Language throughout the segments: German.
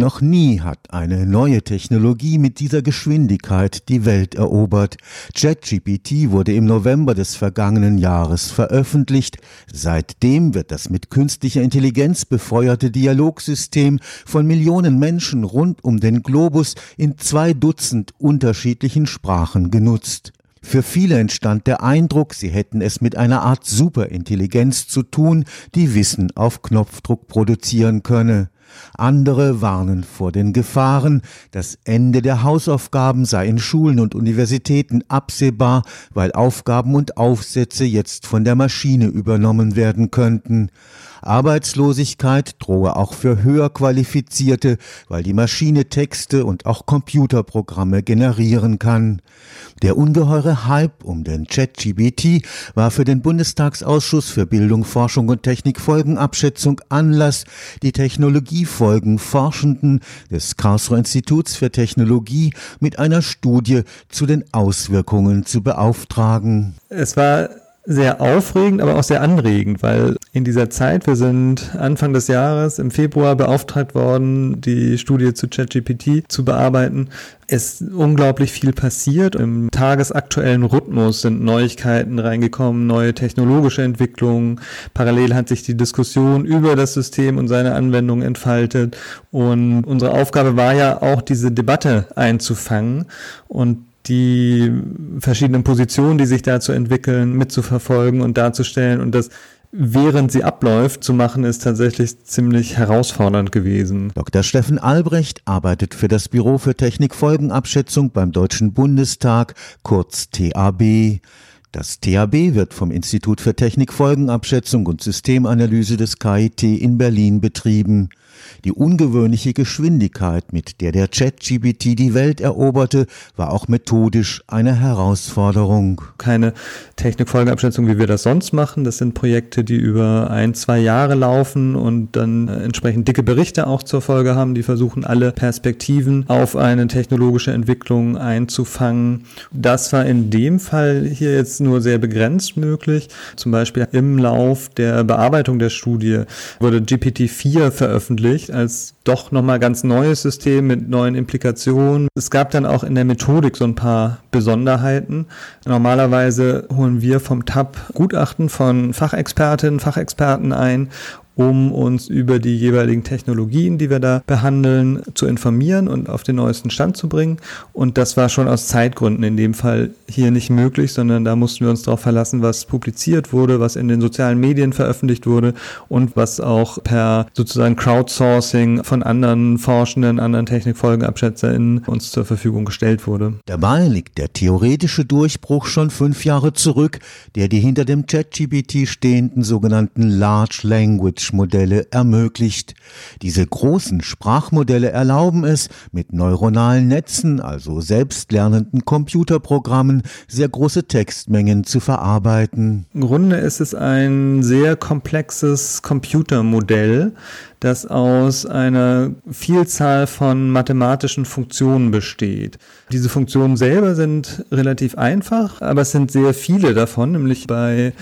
Noch nie hat eine neue Technologie mit dieser Geschwindigkeit die Welt erobert. ChatGPT wurde im November des vergangenen Jahres veröffentlicht. Seitdem wird das mit künstlicher Intelligenz befeuerte Dialogsystem von Millionen Menschen rund um den Globus in zwei Dutzend unterschiedlichen Sprachen genutzt. Für viele entstand der Eindruck, sie hätten es mit einer Art Superintelligenz zu tun, die Wissen auf Knopfdruck produzieren könne. Andere warnen vor den Gefahren, das Ende der Hausaufgaben sei in Schulen und Universitäten absehbar, weil Aufgaben und Aufsätze jetzt von der Maschine übernommen werden könnten. Arbeitslosigkeit drohe auch für höher qualifizierte, weil die Maschine Texte und auch Computerprogramme generieren kann. Der ungeheure Hype um den ChatGBT war für den Bundestagsausschuss für Bildung, Forschung und Technikfolgenabschätzung Anlass, die Technologiefolgen Forschenden des Karlsruher Instituts für Technologie mit einer Studie zu den Auswirkungen zu beauftragen. Es war sehr aufregend, aber auch sehr anregend, weil in dieser Zeit, wir sind Anfang des Jahres im Februar beauftragt worden, die Studie zu ChatGPT zu bearbeiten. Es ist unglaublich viel passiert. Im tagesaktuellen Rhythmus sind Neuigkeiten reingekommen, neue technologische Entwicklungen. Parallel hat sich die Diskussion über das System und seine Anwendung entfaltet. Und unsere Aufgabe war ja auch, diese Debatte einzufangen. Und die verschiedenen Positionen, die sich dazu entwickeln, mitzuverfolgen und darzustellen und das während sie abläuft zu machen, ist tatsächlich ziemlich herausfordernd gewesen. Dr. Steffen Albrecht arbeitet für das Büro für Technikfolgenabschätzung beim Deutschen Bundestag, kurz TAB. Das THB wird vom Institut für Technikfolgenabschätzung und Systemanalyse des KIT in Berlin betrieben. Die ungewöhnliche Geschwindigkeit, mit der der ChatGPT die Welt eroberte, war auch methodisch eine Herausforderung. Keine Technikfolgenabschätzung, wie wir das sonst machen. Das sind Projekte, die über ein, zwei Jahre laufen und dann entsprechend dicke Berichte auch zur Folge haben, die versuchen, alle Perspektiven auf eine technologische Entwicklung einzufangen. Das war in dem Fall hier jetzt nur sehr begrenzt möglich. Zum Beispiel im Lauf der Bearbeitung der Studie wurde GPT-4 veröffentlicht als doch nochmal ganz neues System mit neuen Implikationen. Es gab dann auch in der Methodik so ein paar Besonderheiten. Normalerweise holen wir vom TAP Gutachten von Fachexpertinnen, Fachexperten ein um uns über die jeweiligen Technologien, die wir da behandeln, zu informieren und auf den neuesten Stand zu bringen. Und das war schon aus Zeitgründen in dem Fall hier nicht möglich, sondern da mussten wir uns darauf verlassen, was publiziert wurde, was in den sozialen Medien veröffentlicht wurde und was auch per sozusagen Crowdsourcing von anderen Forschenden, anderen TechnikfolgenabschätzerInnen uns zur Verfügung gestellt wurde. Dabei liegt der theoretische Durchbruch schon fünf Jahre zurück, der die hinter dem ChatGPT stehenden sogenannten Large Language Language-Modelle ermöglicht. Diese großen Sprachmodelle erlauben es, mit neuronalen Netzen, also selbstlernenden Computerprogrammen, sehr große Textmengen zu verarbeiten. Im Grunde ist es ein sehr komplexes Computermodell, das aus einer Vielzahl von mathematischen Funktionen besteht. Diese Funktionen selber sind relativ einfach, aber es sind sehr viele davon, nämlich bei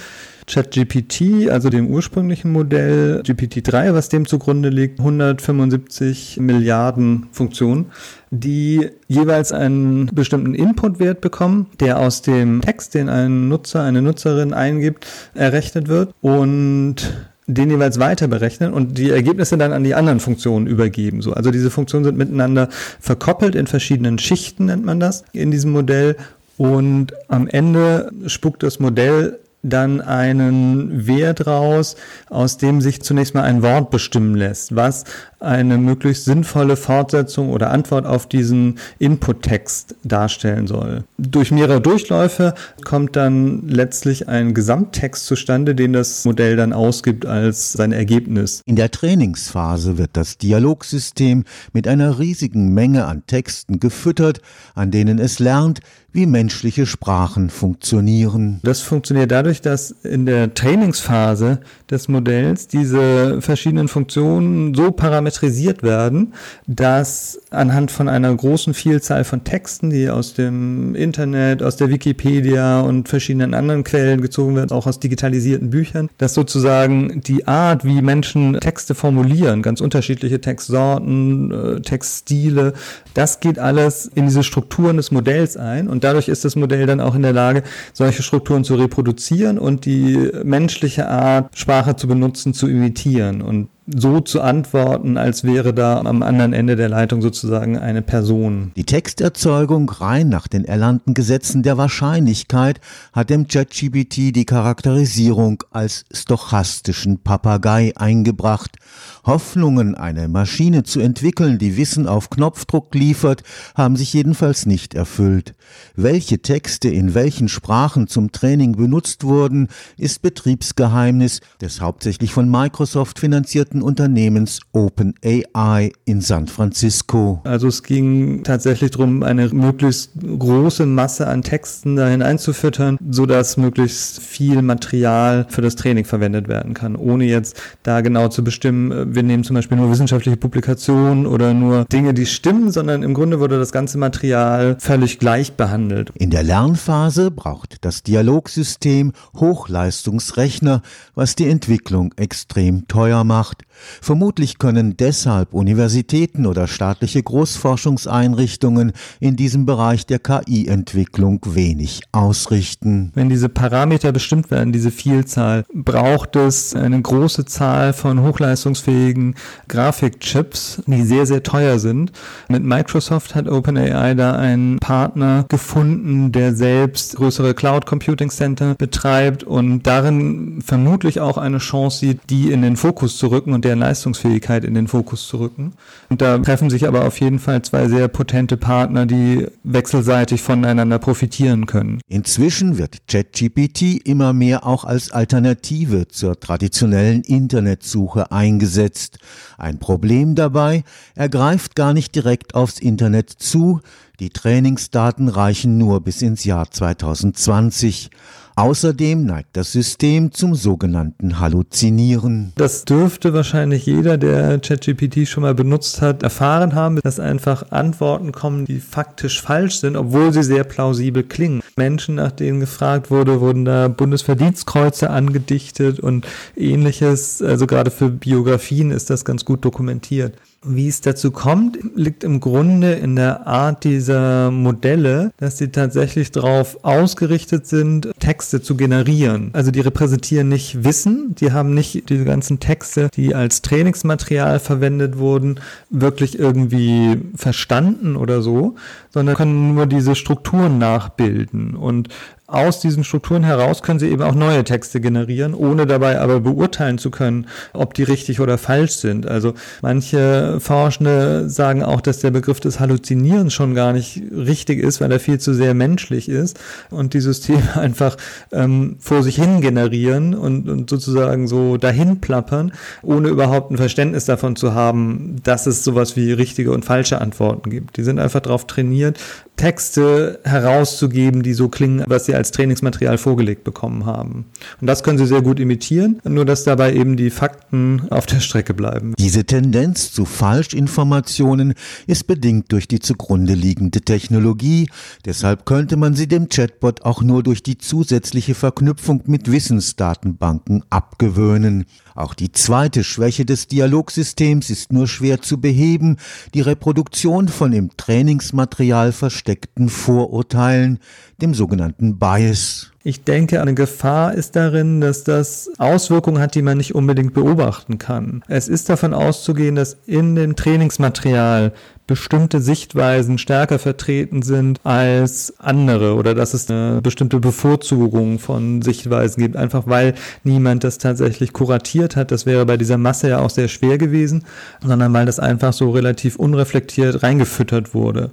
ChatGPT, also dem ursprünglichen Modell, GPT-3, was dem zugrunde liegt, 175 Milliarden Funktionen, die jeweils einen bestimmten Inputwert bekommen, der aus dem Text, den ein Nutzer, eine Nutzerin eingibt, errechnet wird und den jeweils weiter berechnen und die Ergebnisse dann an die anderen Funktionen übergeben. So, also diese Funktionen sind miteinander verkoppelt in verschiedenen Schichten, nennt man das, in diesem Modell. Und am Ende spuckt das Modell dann einen Wert raus, aus dem sich zunächst mal ein Wort bestimmen lässt, was eine möglichst sinnvolle Fortsetzung oder Antwort auf diesen Input-Text darstellen soll. Durch mehrere Durchläufe kommt dann letztlich ein Gesamttext zustande, den das Modell dann ausgibt als sein Ergebnis. In der Trainingsphase wird das Dialogsystem mit einer riesigen Menge an Texten gefüttert, an denen es lernt, wie menschliche Sprachen funktionieren. Das funktioniert dadurch, dass in der Trainingsphase des Modells diese verschiedenen Funktionen so parametrisiert werden, dass anhand von einer großen Vielzahl von Texten, die aus dem Internet, aus der Wikipedia und verschiedenen anderen Quellen gezogen werden, auch aus digitalisierten Büchern, dass sozusagen die Art, wie Menschen Texte formulieren, ganz unterschiedliche Textsorten, äh, Textstile, das geht alles in diese Strukturen des Modells ein und dadurch ist das Modell dann auch in der Lage, solche Strukturen zu reproduzieren und die menschliche Art, Sprache zu benutzen, zu imitieren. Und so zu antworten, als wäre da am anderen Ende der Leitung sozusagen eine Person. Die Texterzeugung rein nach den erlernten Gesetzen der Wahrscheinlichkeit hat dem ChatGPT die Charakterisierung als stochastischen Papagei eingebracht. Hoffnungen, eine Maschine zu entwickeln, die Wissen auf Knopfdruck liefert, haben sich jedenfalls nicht erfüllt. Welche Texte in welchen Sprachen zum Training benutzt wurden, ist Betriebsgeheimnis des hauptsächlich von Microsoft finanzierten privaten Unternehmens OpenAI in San Francisco. Also es ging tatsächlich darum, eine möglichst große Masse an Texten dahin einzufüttern, sodass möglichst viel Material für das Training verwendet werden kann, ohne jetzt da genau zu bestimmen, äh, wir nehmen zum Beispiel nur wissenschaftliche Publikationen oder nur Dinge, die stimmen, sondern im Grunde wurde das ganze Material völlig gleich behandelt. In der Lernphase braucht das Dialogsystem Hochleistungsrechner, was die Entwicklung extrem teuer macht. Vermutlich können deshalb Universitäten oder staatliche Großforschungseinrichtungen in diesem Bereich der KI-Entwicklung wenig ausrichten. Wenn diese Parameter bestimmt werden, diese Vielzahl, braucht es eine große Zahl von hochleistungsfähigen Grafikchips, die sehr, sehr teuer sind. Mit Microsoft hat OpenAI da einen Partner gefunden, der selbst größere Cloud Computing Center betreibt und darin vermutlich auch eine Chance sieht, die in den Fokus zu rücken und deren Leistungsfähigkeit in den Fokus zu rücken. Und da treffen sich aber auf jeden Fall zwei sehr potente Partner, die wechselseitig voneinander profitieren können. Inzwischen wird ChatGPT immer mehr auch als Alternative zur traditionellen Internetsuche eingesetzt. Ein Problem dabei, er greift gar nicht direkt aufs Internet zu, die Trainingsdaten reichen nur bis ins Jahr 2020. Außerdem neigt das System zum sogenannten Halluzinieren. Das dürfte wahrscheinlich jeder, der ChatGPT schon mal benutzt hat, erfahren haben, dass einfach Antworten kommen, die faktisch falsch sind, obwohl sie sehr plausibel klingen. Menschen, nach denen gefragt wurde, wurden da Bundesverdienstkreuze angedichtet und ähnliches. Also gerade für Biografien ist das ganz gut dokumentiert. Wie es dazu kommt, liegt im Grunde in der Art dieser Modelle, dass sie tatsächlich darauf ausgerichtet sind, Texte zu generieren. Also die repräsentieren nicht Wissen, die haben nicht diese ganzen Texte, die als Trainingsmaterial verwendet wurden, wirklich irgendwie verstanden oder so, sondern können nur diese Strukturen nachbilden. Und aus diesen Strukturen heraus können sie eben auch neue Texte generieren, ohne dabei aber beurteilen zu können, ob die richtig oder falsch sind. Also manche Forschende sagen auch, dass der Begriff des Halluzinierens schon gar nicht richtig ist, weil er viel zu sehr menschlich ist und die Systeme einfach ähm, vor sich hin generieren und, und sozusagen so dahin plappern, ohne überhaupt ein Verständnis davon zu haben, dass es sowas wie richtige und falsche Antworten gibt. Die sind einfach darauf trainiert, Texte herauszugeben, die so klingen, was sie als Trainingsmaterial vorgelegt bekommen haben. Und das können sie sehr gut imitieren, nur dass dabei eben die Fakten auf der Strecke bleiben. Diese Tendenz zu Falschinformationen ist bedingt durch die zugrunde liegende Technologie, deshalb könnte man sie dem Chatbot auch nur durch die zusätzliche Verknüpfung mit Wissensdatenbanken abgewöhnen. Auch die zweite Schwäche des Dialogsystems ist nur schwer zu beheben, die Reproduktion von im Trainingsmaterial versteckten Vorurteilen, dem sogenannten Bias. Ich denke, eine Gefahr ist darin, dass das Auswirkungen hat, die man nicht unbedingt beobachten kann. Es ist davon auszugehen, dass in dem Trainingsmaterial bestimmte Sichtweisen stärker vertreten sind als andere oder dass es eine bestimmte Bevorzugung von Sichtweisen gibt, einfach weil niemand das tatsächlich kuratiert hat. Das wäre bei dieser Masse ja auch sehr schwer gewesen, sondern weil das einfach so relativ unreflektiert reingefüttert wurde.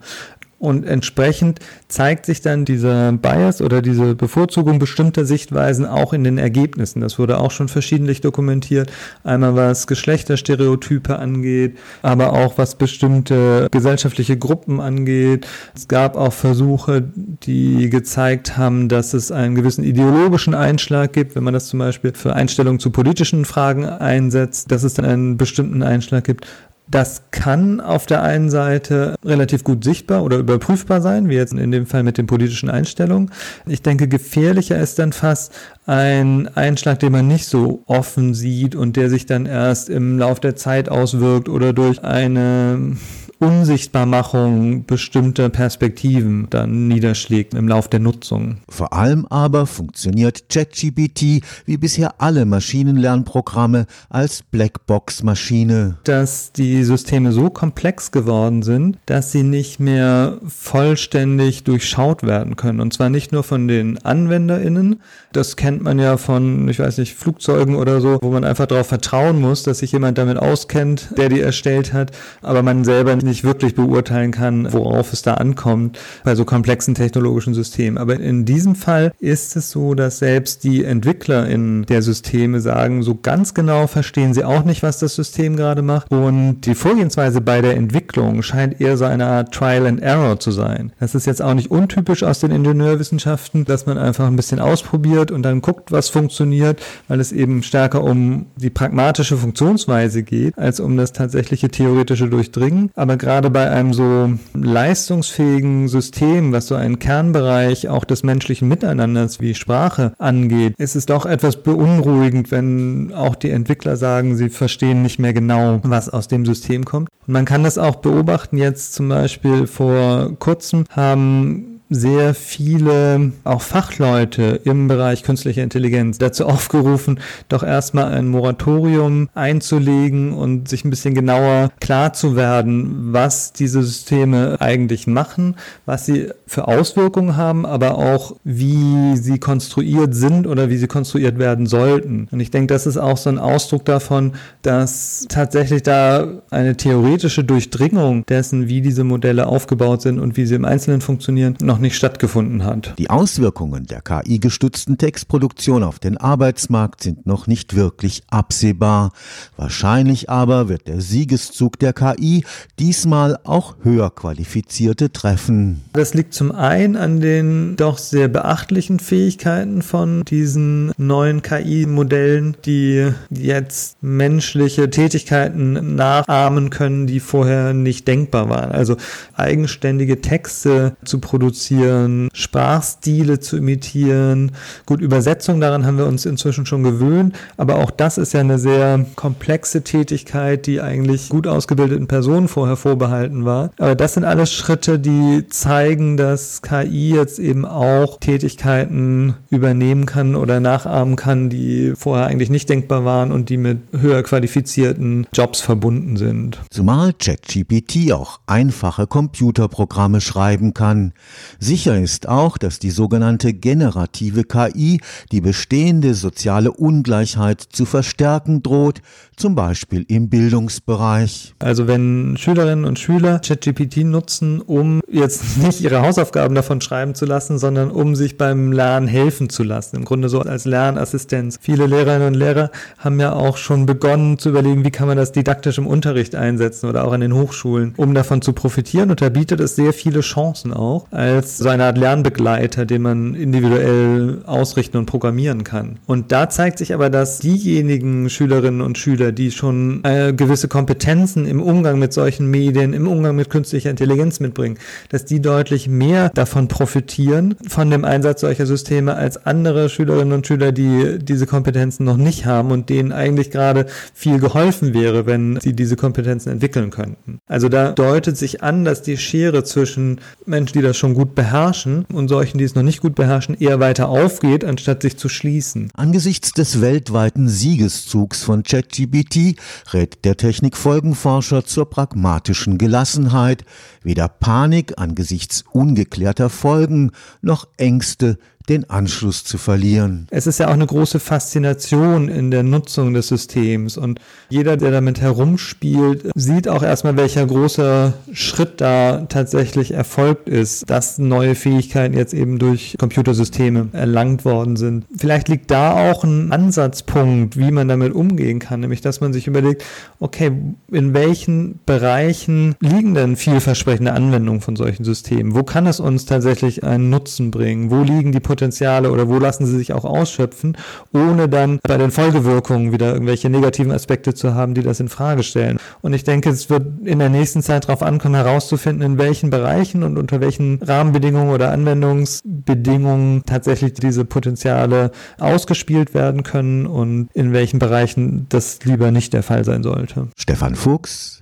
Und entsprechend zeigt sich dann dieser Bias oder diese Bevorzugung bestimmter Sichtweisen auch in den Ergebnissen. Das wurde auch schon verschiedentlich dokumentiert. Einmal was Geschlechterstereotype angeht, aber auch was bestimmte gesellschaftliche Gruppen angeht. Es gab auch Versuche, die gezeigt haben, dass es einen gewissen ideologischen Einschlag gibt, wenn man das zum Beispiel für Einstellungen zu politischen Fragen einsetzt, dass es dann einen bestimmten Einschlag gibt. Das kann auf der einen Seite relativ gut sichtbar oder überprüfbar sein, wie jetzt in dem Fall mit den politischen Einstellungen. Ich denke, gefährlicher ist dann fast ein Einschlag, den man nicht so offen sieht und der sich dann erst im Lauf der Zeit auswirkt oder durch eine Unsichtbarmachung bestimmter Perspektiven dann niederschlägt im Lauf der Nutzung. Vor allem aber funktioniert ChatGPT wie bisher alle Maschinenlernprogramme als Blackbox-Maschine. Dass die Systeme so komplex geworden sind, dass sie nicht mehr vollständig durchschaut werden können. Und zwar nicht nur von den AnwenderInnen. Das kennt man ja von, ich weiß nicht, Flugzeugen oder so, wo man einfach darauf vertrauen muss, dass sich jemand damit auskennt, der die erstellt hat, aber man selber nicht wirklich beurteilen kann, worauf es da ankommt bei so komplexen technologischen Systemen. Aber in diesem Fall ist es so, dass selbst die Entwickler in der Systeme sagen, so ganz genau verstehen sie auch nicht, was das System gerade macht. Und die Vorgehensweise bei der Entwicklung scheint eher so eine Art Trial and Error zu sein. Das ist jetzt auch nicht untypisch aus den Ingenieurwissenschaften, dass man einfach ein bisschen ausprobiert und dann guckt, was funktioniert, weil es eben stärker um die pragmatische Funktionsweise geht, als um das tatsächliche theoretische Durchdringen. Aber aber gerade bei einem so leistungsfähigen System, was so einen Kernbereich auch des menschlichen Miteinanders wie Sprache angeht, ist es doch etwas beunruhigend, wenn auch die Entwickler sagen, sie verstehen nicht mehr genau, was aus dem System kommt. Und man kann das auch beobachten jetzt zum Beispiel vor kurzem haben sehr viele auch Fachleute im Bereich künstlicher Intelligenz dazu aufgerufen, doch erstmal ein Moratorium einzulegen und sich ein bisschen genauer klar zu werden, was diese Systeme eigentlich machen, was sie für Auswirkungen haben, aber auch wie sie konstruiert sind oder wie sie konstruiert werden sollten. Und ich denke, das ist auch so ein Ausdruck davon, dass tatsächlich da eine theoretische Durchdringung dessen, wie diese Modelle aufgebaut sind und wie sie im Einzelnen funktionieren, noch noch nicht stattgefunden hat. Die Auswirkungen der KI-gestützten Textproduktion auf den Arbeitsmarkt sind noch nicht wirklich absehbar. Wahrscheinlich aber wird der Siegeszug der KI diesmal auch höher qualifizierte treffen. Das liegt zum einen an den doch sehr beachtlichen Fähigkeiten von diesen neuen KI-Modellen, die jetzt menschliche Tätigkeiten nachahmen können, die vorher nicht denkbar waren. Also eigenständige Texte zu produzieren produzieren, Sprachstile zu imitieren. Gut, Übersetzung, daran haben wir uns inzwischen schon gewöhnt, aber auch das ist ja eine sehr komplexe Tätigkeit, die eigentlich gut ausgebildeten Personen vorher vorbehalten war. Aber das sind alles Schritte, die zeigen, dass KI jetzt eben auch Tätigkeiten übernehmen kann oder nachahmen kann, die vorher eigentlich nicht denkbar waren und die mit höher qualifizierten Jobs verbunden sind. Zumal ChatGPT auch einfache Computerprogramme schreiben kann. Sicher ist auch, dass die sogenannte generative KI die bestehende soziale Ungleichheit zu verstärken droht, zum Beispiel im Bildungsbereich. Also wenn Schülerinnen und Schüler ChatGPT nutzen, um jetzt nicht ihre Hausaufgaben davon schreiben zu lassen, sondern um sich beim Lernen helfen zu lassen, im Grunde so als Lernassistenz. Viele Lehrerinnen und Lehrer haben ja auch schon begonnen zu überlegen, wie kann man das didaktisch im Unterricht einsetzen oder auch an den Hochschulen, um davon zu profitieren. Und da bietet es sehr viele Chancen auch als so eine Art Lernbegleiter, den man individuell ausrichten und programmieren kann. Und da zeigt sich aber, dass diejenigen Schülerinnen und Schüler, Schüler, die schon äh, gewisse Kompetenzen im Umgang mit solchen Medien, im Umgang mit künstlicher Intelligenz mitbringen, dass die deutlich mehr davon profitieren, von dem Einsatz solcher Systeme, als andere Schülerinnen und Schüler, die diese Kompetenzen noch nicht haben und denen eigentlich gerade viel geholfen wäre, wenn sie diese Kompetenzen entwickeln könnten. Also da deutet sich an, dass die Schere zwischen Menschen, die das schon gut beherrschen und solchen, die es noch nicht gut beherrschen, eher weiter aufgeht, anstatt sich zu schließen. Angesichts des weltweiten Siegeszugs von ChatGPT rät der Technikfolgenforscher zur pragmatischen Gelassenheit, weder Panik angesichts ungeklärter Folgen noch Ängste, den Anschluss zu verlieren. Es ist ja auch eine große Faszination in der Nutzung des Systems und jeder, der damit herumspielt, sieht auch erstmal, welcher große Schritt da tatsächlich erfolgt ist, dass neue Fähigkeiten jetzt eben durch Computersysteme erlangt worden sind. Vielleicht liegt da auch ein Ansatzpunkt, wie man damit umgehen kann, nämlich dass man sich überlegt, okay, in welchen Bereichen liegen denn vielversprechende Anwendungen von solchen Systemen? Wo kann es uns tatsächlich einen Nutzen bringen? Wo liegen die Potenziale oder wo lassen sie sich auch ausschöpfen, ohne dann bei den Folgewirkungen wieder irgendwelche negativen Aspekte zu haben, die das in Frage stellen? Und ich denke, es wird in der nächsten Zeit darauf ankommen, herauszufinden, in welchen Bereichen und unter welchen Rahmenbedingungen oder Anwendungsbedingungen tatsächlich diese Potenziale ausgespielt werden können und in welchen Bereichen das lieber nicht der Fall sein sollte. Stefan Fuchs,